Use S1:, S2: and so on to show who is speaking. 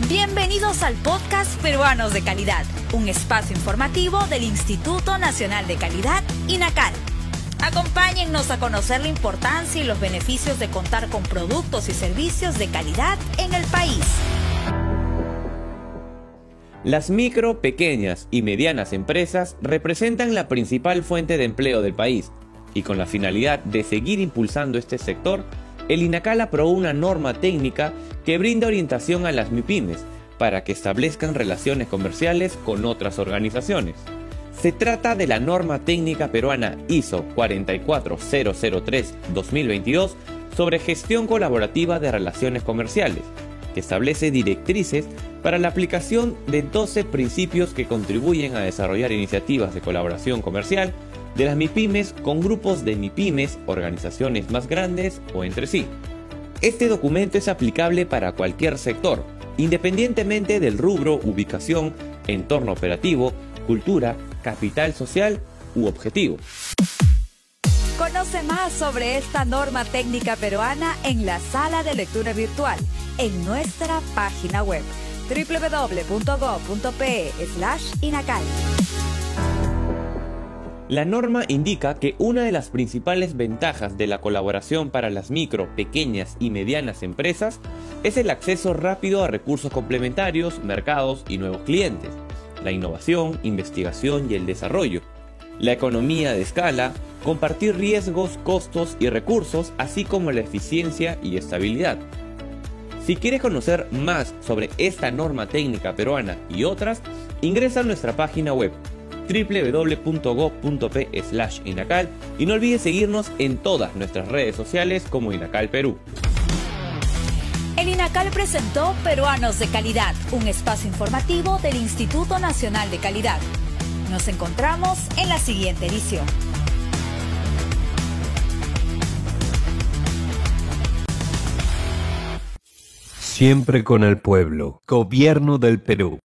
S1: Bienvenidos al podcast Peruanos de Calidad, un espacio informativo del Instituto Nacional de Calidad, INACAL. Acompáñennos a conocer la importancia y los beneficios de contar con productos y servicios de calidad en el país.
S2: Las micro, pequeñas y medianas empresas representan la principal fuente de empleo del país y con la finalidad de seguir impulsando este sector, el INACAL aprobó una norma técnica que brinda orientación a las MIPIMES para que establezcan relaciones comerciales con otras organizaciones. Se trata de la norma técnica peruana ISO 44003-2022 sobre gestión colaborativa de relaciones comerciales, que establece directrices para la aplicación de 12 principios que contribuyen a desarrollar iniciativas de colaboración comercial de las MIPIMES con grupos de MIPIMES, organizaciones más grandes o entre sí. Este documento es aplicable para cualquier sector, independientemente del rubro, ubicación, entorno operativo, cultura, capital social u objetivo.
S1: Conoce más sobre esta norma técnica peruana en la sala de lectura virtual en nuestra página web www.go.pe/inacal.
S2: La norma indica que una de las principales ventajas de la colaboración para las micro, pequeñas y medianas empresas es el acceso rápido a recursos complementarios, mercados y nuevos clientes, la innovación, investigación y el desarrollo, la economía de escala, compartir riesgos, costos y recursos, así como la eficiencia y estabilidad. Si quieres conocer más sobre esta norma técnica peruana y otras, ingresa a nuestra página web www.go.p/inacal y no olvides seguirnos en todas nuestras redes sociales como Inacal Perú.
S1: El INACAL presentó Peruanos de Calidad, un espacio informativo del Instituto Nacional de Calidad. Nos encontramos en la siguiente edición.
S3: Siempre con el pueblo. Gobierno del Perú.